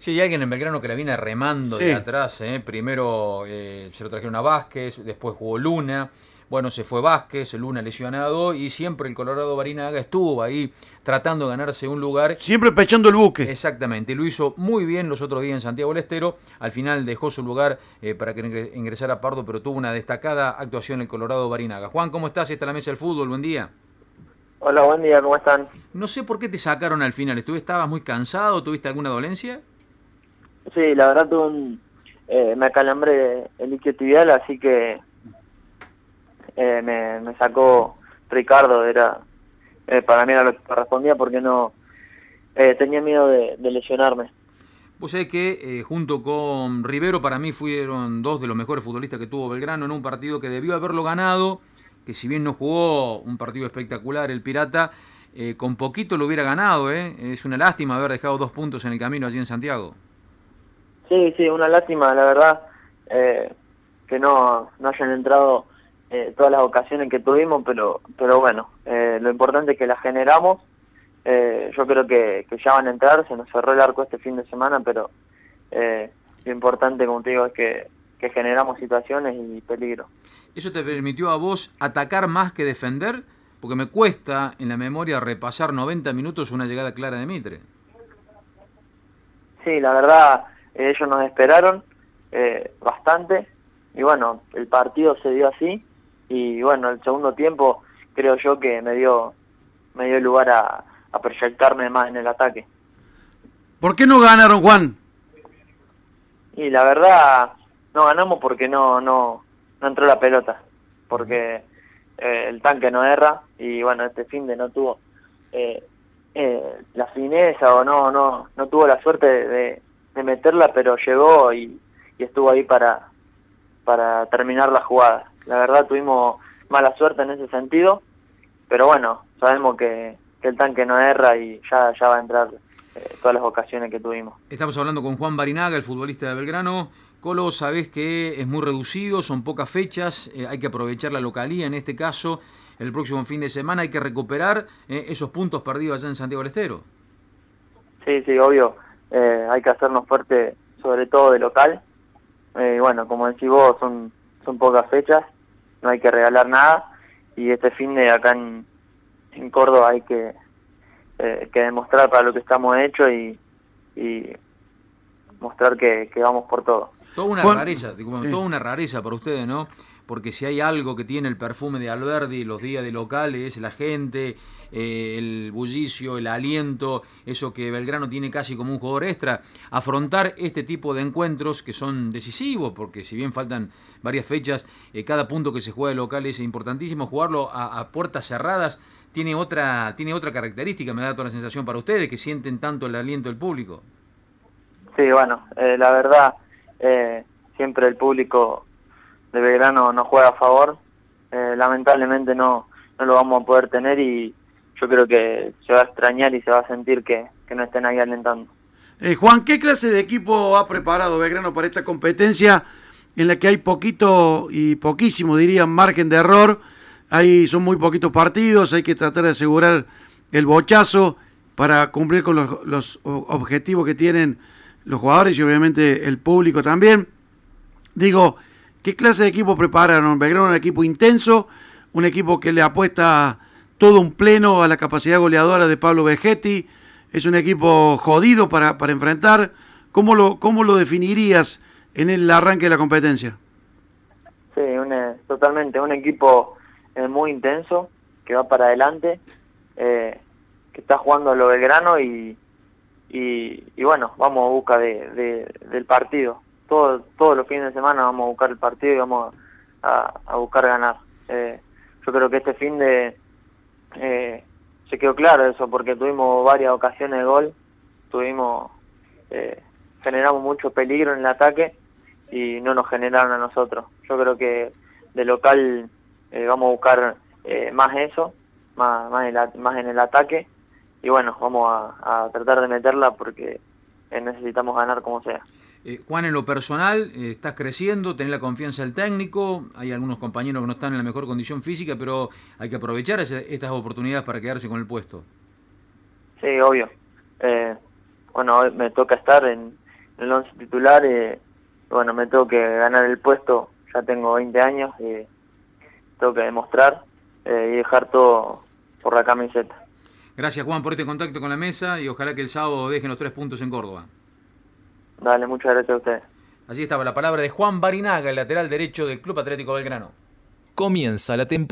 Sí, hay alguien en Belgrano que la viene remando de atrás. ¿eh? Primero eh, se lo trajeron a Vázquez, después jugó Luna. Bueno, se fue Vázquez, Luna lesionado y siempre el Colorado Barinaga estuvo ahí tratando de ganarse un lugar. Siempre pechando el buque. Exactamente, lo hizo muy bien los otros días en Santiago del Estero. Al final dejó su lugar eh, para que ingresara Pardo, pero tuvo una destacada actuación el Colorado Barinaga. Juan, ¿cómo estás? Está la mesa del fútbol, buen día. Hola, buen día, ¿cómo están? No sé por qué te sacaron al final. ¿Estabas muy cansado? ¿Tuviste alguna dolencia? Sí, la verdad tuve un, eh, me acalambré el isquiotibial, así que eh, me, sacó Ricardo, era eh, para mí era lo que correspondía porque no eh, tenía miedo de, lesionarme. Vos sabés que junto con Rivero para mí fueron dos de los mejores futbolistas que tuvo Belgrano en un partido que debió haberlo ganado, que si bien no jugó un partido espectacular el Pirata, con poquito lo hubiera ganado. Es una lástima haber dejado dos puntos en el camino allí en Santiago. Sí, sí, una lástima, la verdad, eh, que no, no hayan entrado eh, todas las ocasiones que tuvimos, pero, pero bueno, eh, lo importante es que las generamos. yo creo que, que, ya van a entrar, se nos cerró el arco este fin de semana, pero lo importante, como te digo, es que, que generamos situaciones y peligro. ¿Eso te permitió a vos atacar más que defender? Porque me cuesta en la memoria repasar 90 minutos una llegada clara de Mitre. Sí, la verdad, ellos nos esperaron eh, bastante y bueno, el partido se dio así y bueno, el segundo tiempo creo yo que me dio, me dio lugar a, proyectarme más en el ataque. ¿Por qué no ganaron, Juan? Y la verdad, no ganamos porque no, no, no entró la pelota, porque eh, el tanque no erra y bueno, este fin de no tuvo eh, la fineza o no, no, no tuvo la suerte de, de meterla, pero llegó y, estuvo ahí para, para terminar la jugada. La verdad tuvimos mala suerte en ese sentido, pero bueno, sabemos que, el tanque no erra y ya, ya va a entrar eh, todas las ocasiones que tuvimos. Estamos hablando con Juan Barinaga, el futbolista de Belgrano. Colo, sabés que es muy reducido, son pocas fechas, eh, hay que aprovechar la localía en este caso. El próximo fin de semana hay que recuperar eh, esos puntos perdidos allá en Santiago del Estero. Sí, sí, obvio. Eh, hay que hacernos fuerte sobre todo de local. Eh, y bueno, como decís vos, son, son pocas fechas, no hay que regalar nada y este fin de acá en, en Córdoba hay que, eh, que demostrar para lo que estamos hechos y, y mostrar que, que, vamos por todo. Toda una rareza, toda una rareza para ustedes, ¿no? Porque si hay algo que tiene el perfume de Alberdi los días de locales, la gente, eh, el bullicio, el aliento, eso que Belgrano tiene casi como un jugador extra, afrontar este tipo de encuentros que son decisivos, porque si bien faltan varias fechas, eh, cada punto que se juega de local es importantísimo, jugarlo a, puertas cerradas tiene otra, tiene otra característica, me da toda la sensación para ustedes, que sienten tanto el aliento del público. Sí, bueno, eh, la verdad, siempre el público de Belgrano no juega a favor. Eh, lamentablemente no, no lo vamos a poder tener y yo creo que se va a extrañar y se va a sentir que, que no estén ahí alentando. Eh, Juan, ¿qué clase de equipo ha preparado Belgrano para esta competencia en la que hay poquito y poquísimo, diría, margen de error? Ahí son muy poquitos partidos, hay que tratar de asegurar el bochazo para cumplir con los, los objetivos que tienen los jugadores y obviamente el público también. Digo, ¿Qué clase de equipo prepararon? Belgrano un equipo intenso, un equipo que le apuesta todo un pleno a la capacidad goleadora de Pablo Vegetti, es un equipo jodido para, para enfrentar. ¿Cómo lo, ¿Cómo lo definirías en el arranque de la competencia? Sí, un, totalmente, un equipo eh, muy intenso, que va para adelante, eh, que está jugando a lo Belgrano y, y, y, bueno, vamos a busca de, del partido todo, todos los fines de semana vamos a buscar el partido y vamos a, buscar ganar. Eh, yo creo que este fin de eh, se quedó claro eso porque tuvimos varias ocasiones de gol, tuvimos eh, generamos mucho peligro en el ataque y no nos generaron a nosotros. Yo creo que de local vamos a buscar más eso, más, más, en más en el ataque y bueno, vamos a tratar de meterla porque necesitamos ganar como sea. Eh, Juan, en lo personal, eh, estás creciendo, tenés la confianza del técnico, hay algunos compañeros que no están en la mejor condición física, pero hay que aprovechar estas oportunidades para quedarse con el puesto. Sí, obvio. Eh, bueno, hoy me toca estar en, en el 11 titular, eh, bueno, me tengo que ganar el puesto, ya tengo 20 años, y tengo que demostrar y dejar todo por la camiseta. Gracias Juan por este contacto con la mesa y ojalá que el sábado dejen los tres puntos en Córdoba. Dale, muchas gracias a ustedes. Así estaba la palabra de Juan Barinaga, el lateral derecho del Club Atlético Belgrano. Comienza la temporada.